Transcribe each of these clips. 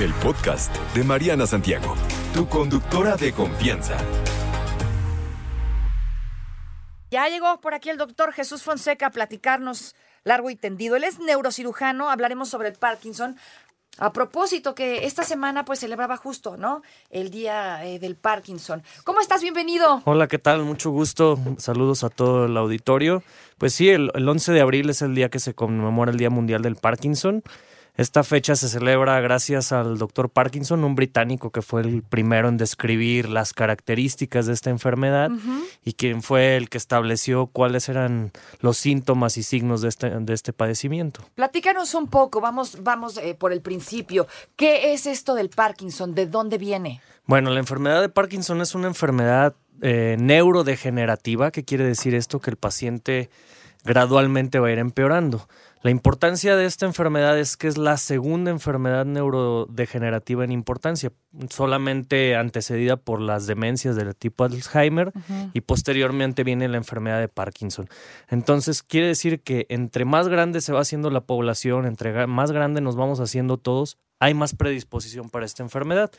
El podcast de Mariana Santiago, tu conductora de confianza. Ya llegó por aquí el doctor Jesús Fonseca a platicarnos largo y tendido. Él es neurocirujano, hablaremos sobre el Parkinson. A propósito, que esta semana pues celebraba justo, ¿no? El día eh, del Parkinson. ¿Cómo estás? Bienvenido. Hola, ¿qué tal? Mucho gusto. Saludos a todo el auditorio. Pues sí, el, el 11 de abril es el día que se conmemora el Día Mundial del Parkinson. Esta fecha se celebra gracias al doctor Parkinson, un británico que fue el primero en describir las características de esta enfermedad y quien fue el que estableció cuáles eran los síntomas y signos de este, de este padecimiento. Platícanos un poco, vamos, vamos eh, por el principio. ¿Qué es esto del Parkinson? ¿De dónde viene? Bueno, la enfermedad de Parkinson es una enfermedad eh, neurodegenerativa. ¿Qué quiere decir esto? Que el paciente gradualmente va a ir empeorando. La importancia de esta enfermedad es que es la segunda enfermedad neurodegenerativa en importancia, solamente antecedida por las demencias del tipo Alzheimer y posteriormente viene la enfermedad de Parkinson. Entonces, quiere decir que entre más grande se va haciendo la población, entre más grande nos vamos haciendo todos, hay más predisposición para esta enfermedad.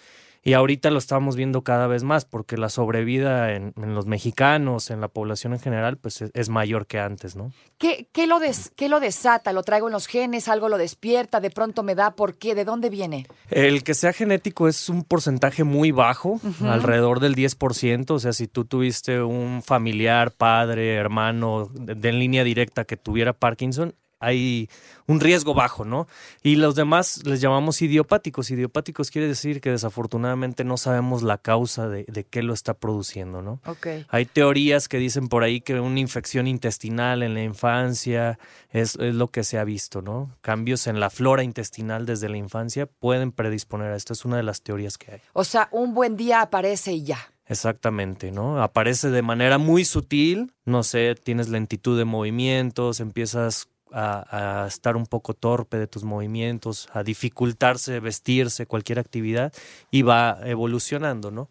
Y ahorita lo estamos viendo cada vez más porque la sobrevida en, en los mexicanos, en la población en general, pues es, es mayor que antes, ¿no? ¿Qué, qué, lo des, ¿Qué lo desata? ¿Lo traigo en los genes? ¿Algo lo despierta? ¿De pronto me da? ¿Por qué? ¿De dónde viene? El que sea genético es un porcentaje muy bajo, alrededor del 10%. O sea, si tú tuviste un familiar, padre, hermano, de, de en línea directa que tuviera Parkinson, hay un riesgo bajo, ¿no? Y los demás les llamamos idiopáticos. Idiopáticos quiere decir que desafortunadamente no sabemos la causa de, de qué lo está produciendo, ¿no? Ok. Hay teorías que dicen por ahí que una infección intestinal en la infancia es, es, lo que se ha visto, ¿no? Cambios en la flora intestinal desde la infancia pueden predisponer a esto. Es una de las teorías que hay. O sea, un buen día aparece y ya. Exactamente, ¿no? Aparece de manera muy sutil, no sé, tienes lentitud de movimientos, empiezas a, estar un poco torpe de tus movimientos, a dificultarse vestirse, cualquier actividad, y va evolucionando, ¿no?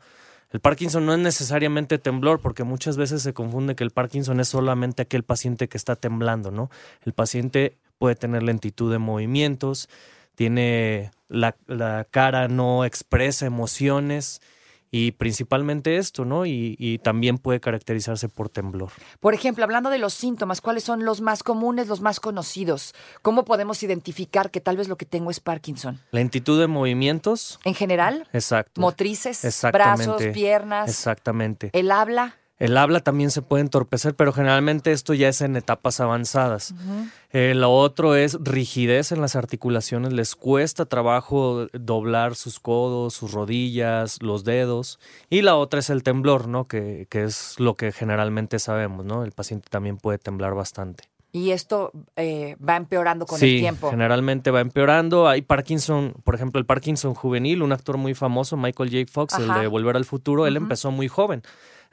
El Parkinson no es necesariamente temblor, porque muchas veces se confunde que el Parkinson es solamente aquel paciente que está temblando, ¿no? El paciente puede tener lentitud de movimientos, tiene la, la cara no expresa emociones, y principalmente esto, ¿no? Y, y, también puede caracterizarse por temblor. Por ejemplo, hablando de los síntomas, ¿cuáles son los más comunes, los más conocidos? ¿Cómo podemos identificar que tal vez lo que tengo es Parkinson? Lentitud de movimientos. ¿En general? Exacto. Motrices, brazos, piernas. Exactamente. ¿El habla? El habla también se puede entorpecer, pero generalmente esto ya es en etapas avanzadas. Uh -huh. eh, lo otro es rigidez en las articulaciones. Les cuesta trabajo doblar sus codos, sus rodillas, los dedos. Y la otra es el temblor, ¿no? Que, que es lo que generalmente sabemos, ¿no? El paciente también puede temblar bastante. Y esto eh, va empeorando con sí, el tiempo. Generalmente va empeorando. Hay Parkinson, por ejemplo, el Parkinson juvenil, un actor muy famoso, Michael J. Fox, Ajá. el de Volver al Futuro, uh -huh. él empezó muy joven.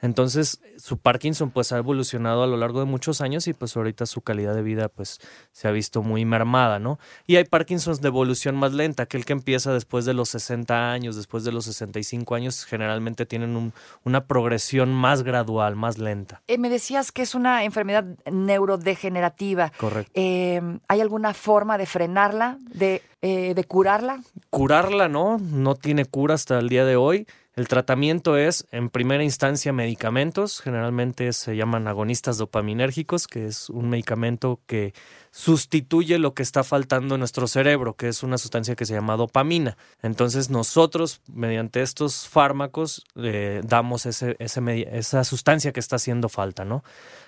Entonces, su Parkinson pues ha evolucionado a lo largo de muchos años y pues ahorita su calidad de vida pues se ha visto muy mermada, ¿no? Y hay Parkinsons de evolución más lenta, aquel que empieza después de los 60 años, después de los 65 años, generalmente tienen un, una progresión más gradual, más lenta. Eh, me decías que es una enfermedad neurodegenerativa. Correcto. Eh, ¿Hay alguna forma de frenarla, de, eh, de curarla? Curarla, no, no tiene cura hasta el día de hoy. El tratamiento es, en primera instancia, medicamentos. Generalmente se llaman agonistas dopaminérgicos, que es un medicamento que sustituye lo que está faltando en nuestro cerebro, que es una sustancia que se llama dopamina. Entonces nosotros, mediante estos fármacos, eh, damos ese, esa sustancia que está haciendo falta, ¿no?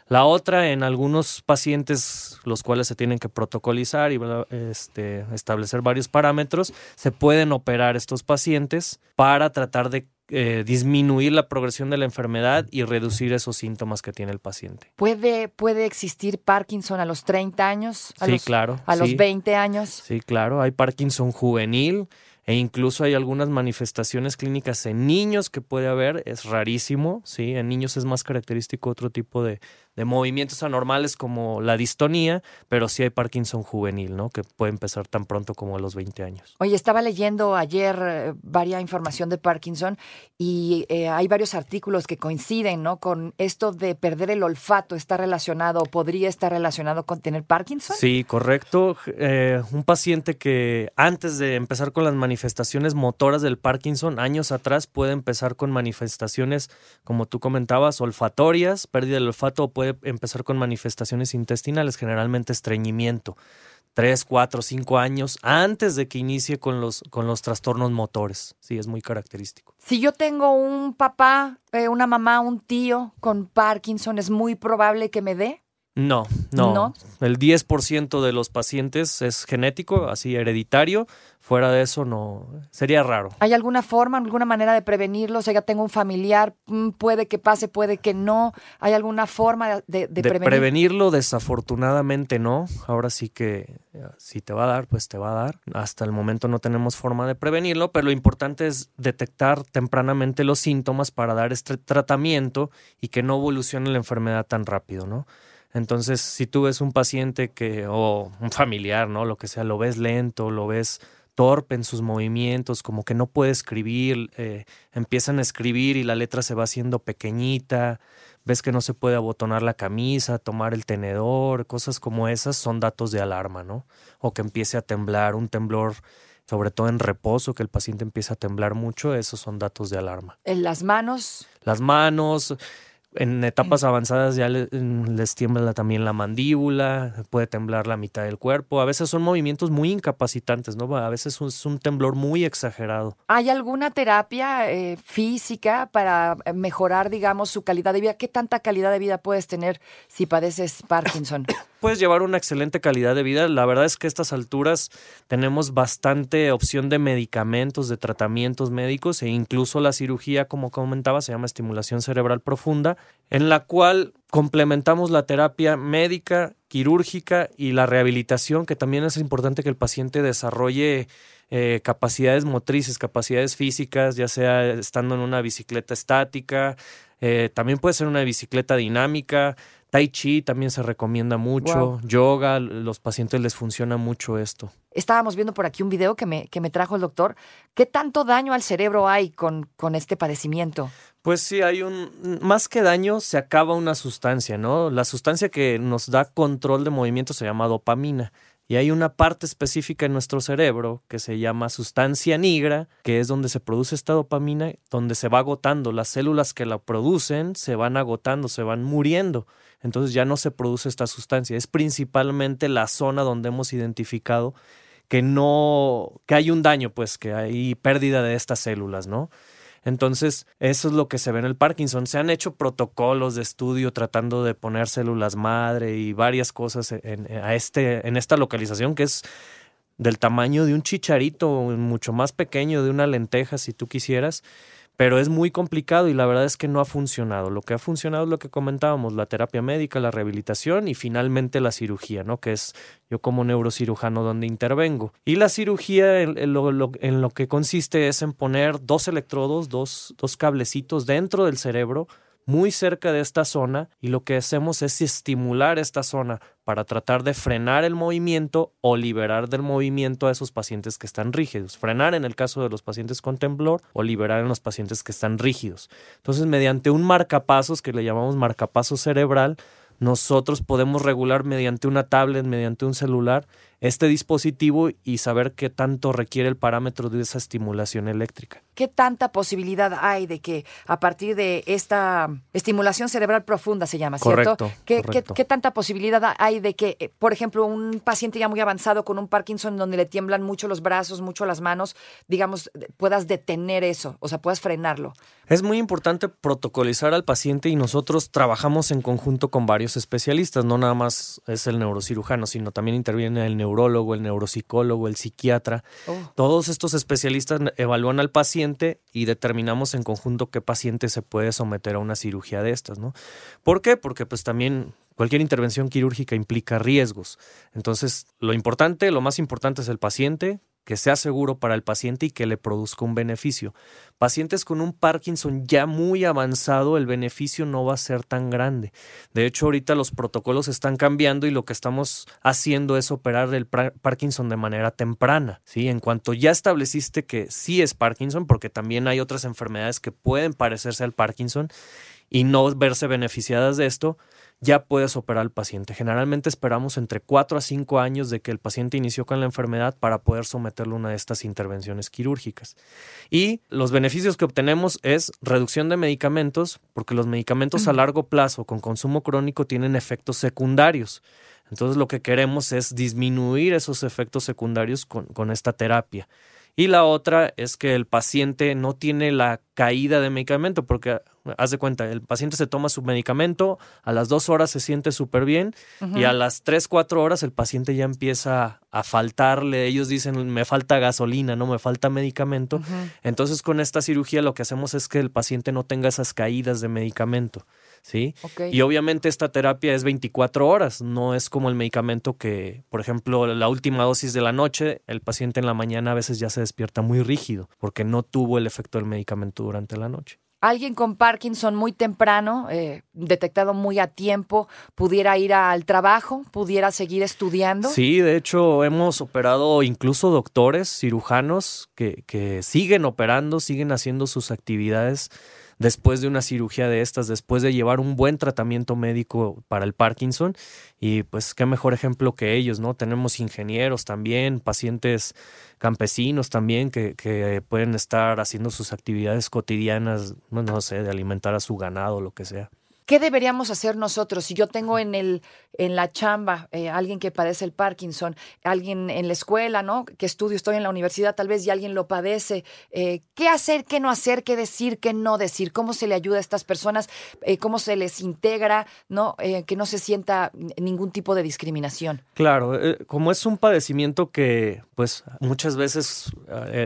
La otra, en algunos pacientes, los cuales se tienen que protocolizar y este, establecer varios parámetros, se pueden operar estos pacientes para tratar de eh, disminuir la progresión de la enfermedad y reducir esos síntomas que tiene el paciente. ¿Puede, puede existir Parkinson a los 30 años? ¿A Sí, los, claro, ¿A los sí. 20 años? Sí, claro, hay Parkinson juvenil e incluso hay algunas manifestaciones clínicas en niños que puede haber, es rarísimo, sí, en niños es más característico otro tipo de, de movimientos anormales como la distonía, pero sí hay Parkinson juvenil, ¿no? Que puede empezar tan pronto como a los 20 años. Oye, estaba leyendo ayer eh, varia información de Parkinson y eh, hay varios artículos que coinciden, ¿no? Con esto de perder el olfato, está relacionado o podría estar relacionado con tener Parkinson. Sí, correcto. Eh, un paciente que antes de empezar con las manifestaciones motoras del Parkinson, años atrás, puede empezar con manifestaciones, como tú comentabas, olfatorias, pérdida del olfato, puede empezar con manifestaciones intestinales, generalmente estreñimiento. Tres, cuatro, cinco años antes de que inicie con los, con los trastornos motores. Sí, es muy característico. Si yo tengo un papá, eh, una mamá, un tío con Parkinson, es muy probable que me dé. No, no. ¿No? El 10% de los pacientes es genético, así hereditario. Fuera de eso, no. Sería raro. ¿Hay alguna forma, alguna manera de prevenirlo? O sea, ya tengo un familiar, mm, puede que pase, puede que no. ¿Hay alguna forma de, de De, prevenir? prevenirlo, desafortunadamente no. Ahora sí que eh, si te va a dar, pues te va a dar. Hasta el momento no tenemos forma de prevenirlo, pero lo importante es detectar tempranamente los síntomas para dar este tratamiento y que no evolucione la enfermedad tan rápido, ¿no? Entonces, si tú ves un paciente que, o un familiar, ¿no? Lo que sea, lo ves lento, lo ves torpe en sus movimientos, como que no puede escribir, eh, empiezan a escribir y la letra se va haciendo pequeñita, ves que no se puede abotonar la camisa, tomar el tenedor, cosas como esas son datos de alarma, ¿no? O que empiece a temblar, un temblor, sobre todo en reposo, que el paciente empiece a temblar mucho, esos son datos de alarma. En las manos, Las manos, en etapas avanzadas ya le- les tiembla también la mandíbula, puede temblar la mitad del cuerpo, a veces son movimientos muy incapacitantes, ¿no? A veces es un temblor muy exagerado. ¿hay alguna terapia eh, física para eh, mejorar, digamos, su calidad de vida? ¿Qué tanta calidad de vida puedes tener si padeces Parkinson? puedes llevar una excelente calidad de vida. La verdad es que a estas alturas tenemos bastante opción de medicamentos, de tratamientos médicos e incluso la cirugía, como comentaba, se llama estimulación cerebral profunda, en la cual complementamos la terapia médica, quirúrgica y la rehabilitación, que también es importante que el paciente desarrolle eh, capacidades motrices, capacidades físicas, ya sea estando en una bicicleta estática, eh, también puede ser una bicicleta dinámica, Tai Chi también se recomienda mucho, Wow. yoga, los pacientes les funciona mucho esto. Estábamos viendo por aquí un video que me, que me trajo el doctor. ¿Qué tanto daño al cerebro hay con, con este padecimiento? Pues sí, hay un, más que daño, se acaba una sustancia, ¿no? La sustancia que nos da control de movimiento se llama dopamina. Y hay una parte específica en nuestro cerebro que se llama sustancia nigra, que es donde se produce esta dopamina, donde se va agotando. Las células que la producen se van agotando, se van muriendo. Entonces ya no se produce esta sustancia. Es principalmente la zona donde hemos identificado que no, que hay un daño, pues, que hay pérdida de estas células, ¿no? Entonces, eso es lo que se ve en el Parkinson. Se han hecho protocolos de estudio tratando de poner células madre y varias cosas en, a este, en esta localización que es del tamaño de un chicharito, mucho más pequeño, de una lenteja, si tú quisieras. Pero es muy complicado y la verdad es que no ha funcionado. Lo que ha funcionado es lo que comentábamos, la terapia médica, la rehabilitación y finalmente la cirugía, ¿no? Que es yo como neurocirujano donde intervengo. Y la cirugía en, lo, lo- en lo que consiste es en poner dos electrodos, dos, dos cablecitos dentro del cerebro, muy cerca de esta zona, y lo que hacemos es estimular esta zona para tratar de frenar el movimiento o liberar del movimiento a esos pacientes que están rígidos. Frenar en el caso de los pacientes con temblor o liberar en los pacientes que están rígidos. Entonces, mediante un marcapasos que le llamamos marcapaso cerebral, nosotros podemos regular mediante una tablet, mediante un celular, este dispositivo y saber qué tanto requiere el parámetro de esa estimulación eléctrica. ¿Qué tanta posibilidad hay de que a partir de esta estimulación cerebral profunda se llama, ¿cierto? ¿Qué, correcto. qué- qué tanta posibilidad hay de que, eh, por ejemplo, un paciente ya muy avanzado con un Parkinson donde le tiemblan mucho los brazos, mucho las manos, digamos, puedas detener eso, o sea, puedas frenarlo? Es muy importante protocolizar al paciente y nosotros trabajamos en conjunto con varios especialistas, no nada más es el neurocirujano, sino también interviene el neurólogo, el neuropsicólogo, el psiquiatra. Oh. Todos estos especialistas evalúan al paciente y determinamos en conjunto qué paciente se puede someter a una cirugía de estas, ¿no? ¿Por qué? Porque pues también cualquier intervención quirúrgica implica riesgos. Entonces, lo importante, lo más importante es el paciente, que sea seguro para el paciente y que le produzca un beneficio. Pacientes con un Parkinson ya muy avanzado, el beneficio no va a ser tan grande. De hecho, ahorita los protocolos están cambiando y lo que estamos haciendo es operar el Parkinson de manera temprana. ¿sí? En cuanto ya estableciste que sí es Parkinson, porque también hay otras enfermedades que pueden parecerse al Parkinson y no verse beneficiadas de esto, ya puedes operar al paciente. Generalmente esperamos entre 4 a 5 años de que el paciente inició con la enfermedad para poder someterlo a una de estas intervenciones quirúrgicas. Y los beneficios que obtenemos es reducción de medicamentos, porque los medicamentos a largo plazo con consumo crónico tienen efectos secundarios. Entonces lo que queremos es disminuir esos efectos secundarios con, con esta terapia. Y la otra es que el paciente no tiene la caída de medicamento, porque haz de cuenta, el paciente se toma su medicamento, a las dos horas se siente súper bien y a las tres, cuatro horas el paciente ya empieza a faltarle, ellos dicen, me falta gasolina, no me falta medicamento. Entonces con esta cirugía lo que hacemos es que el paciente no tenga esas caídas de medicamento. ¿sí? Y obviamente esta terapia es 24 horas, no es como el medicamento que, por ejemplo, la última dosis de la noche, el paciente en la mañana a veces ya se despierta muy rígido porque no tuvo el efecto del medicamento durante la noche alguien con Parkinson muy temprano, eh, detectado muy a tiempo, pudiera ir al trabajo, pudiera seguir estudiando? Sí, de hecho hemos operado incluso doctores, cirujanos que, que siguen operando, siguen haciendo sus actividades después de una cirugía de estas, después de llevar un buen tratamiento médico para el Parkinson. Y pues qué mejor ejemplo que ellos, ¿no? Tenemos ingenieros también, pacientes campesinos también que, que pueden estar haciendo sus actividades cotidianas, no sé, de alimentar a su ganado, lo que sea. ¿Qué deberíamos hacer nosotros? Si yo tengo en el en la chamba eh, alguien que padece el Parkinson, alguien en la escuela, ¿no? Que estudio, estoy en la universidad, tal vez y alguien lo padece. Eh, ¿Qué hacer, qué no hacer, qué decir, qué no decir? ¿Cómo se le ayuda a estas personas? Eh, ¿Cómo se les integra, no? que no se sienta ningún tipo de discriminación. Claro, como es un padecimiento que, pues, muchas veces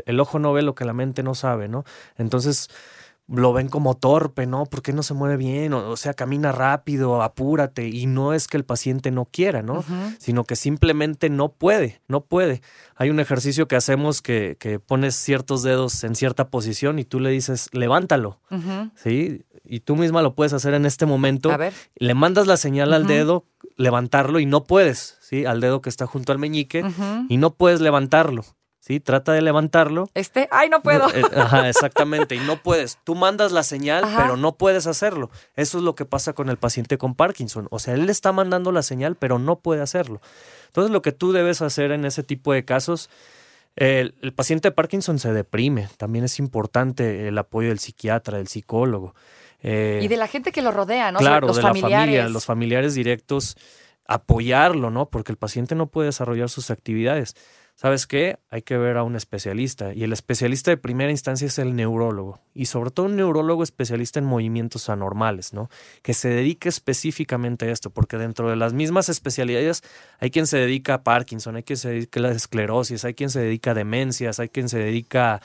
el ojo no ve lo que la mente no sabe, ¿no? Entonces lo ven como torpe, ¿no? ¿Por qué no se mueve bien? O, sea, camina rápido, apúrate. Y no es que el paciente no quiera, ¿no? Sino que simplemente no puede, no puede. Hay un ejercicio que hacemos que, que, pones ciertos dedos en cierta posición y tú le dices, levántalo, ¿sí? Y tú misma lo puedes hacer en este momento. A ver. Le mandas la señal al dedo, levantarlo y no puedes, ¿sí? Al dedo que está junto al meñique y no puedes levantarlo. ¿Sí? Trata de levantarlo. Este, ay, no puedo. Eh, ajá, exactamente, y no puedes. Tú mandas la señal, pero no puedes hacerlo. Eso es lo que pasa con el paciente con Parkinson. O sea, él le está mandando la señal, pero no puede hacerlo. Entonces, lo que tú debes hacer en ese tipo de casos, el, paciente de Parkinson se deprime. También es importante el apoyo del psiquiatra, del psicólogo. Eh, y de la gente que lo rodea, ¿no? Claro, los de familiares. la familia, los familiares directos, apoyarlo, ¿no? Porque el paciente no puede desarrollar sus actividades. ¿Sabes qué? Hay que ver a un especialista. Y el especialista de primera instancia es el neurólogo. Y sobre todo un neurólogo especialista en movimientos anormales, ¿no? Que se dedique específicamente a esto, porque dentro de las mismas especialidades hay quien se dedica a Parkinson, hay quien se dedica a la esclerosis, hay quien se dedica a demencias, hay quien se dedica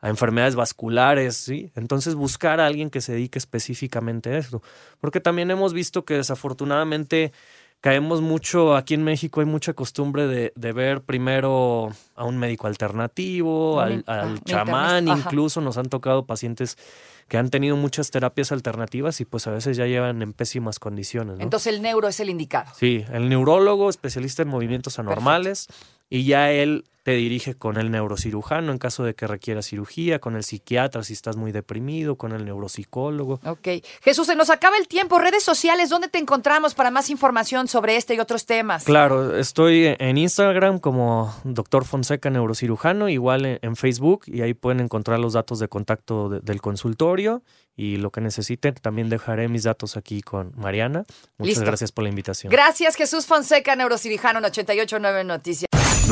a enfermedades vasculares, ¿sí? Entonces buscar a alguien que se dedique específicamente a esto. Porque también hemos visto que desafortunadamente caemos mucho, aquí en México hay mucha costumbre de, de ver primero a un médico alternativo, al, al chamán, incluso nos han tocado pacientes que han tenido muchas terapias alternativas y pues a veces ya llevan en pésimas condiciones. Entonces el neuro es el indicado. Sí, el neurólogo, especialista en movimientos anormales y ya él te dirige con el neurocirujano en caso de que requiera cirugía, con el psiquiatra si estás muy deprimido, con el neuropsicólogo. Ok. Jesús, se nos acaba el tiempo. Redes sociales, ¿dónde te encontramos para más información sobre este y otros temas? Claro, estoy en Instagram como Doctor Fonseca Neurocirujano, igual en Facebook, y ahí pueden encontrar los datos de contacto del consultorio y lo que necesiten. También dejaré mis datos aquí con Mariana. Muchas gracias por la invitación. Gracias, Jesús Fonseca, neurocirujano en 889 Noticias.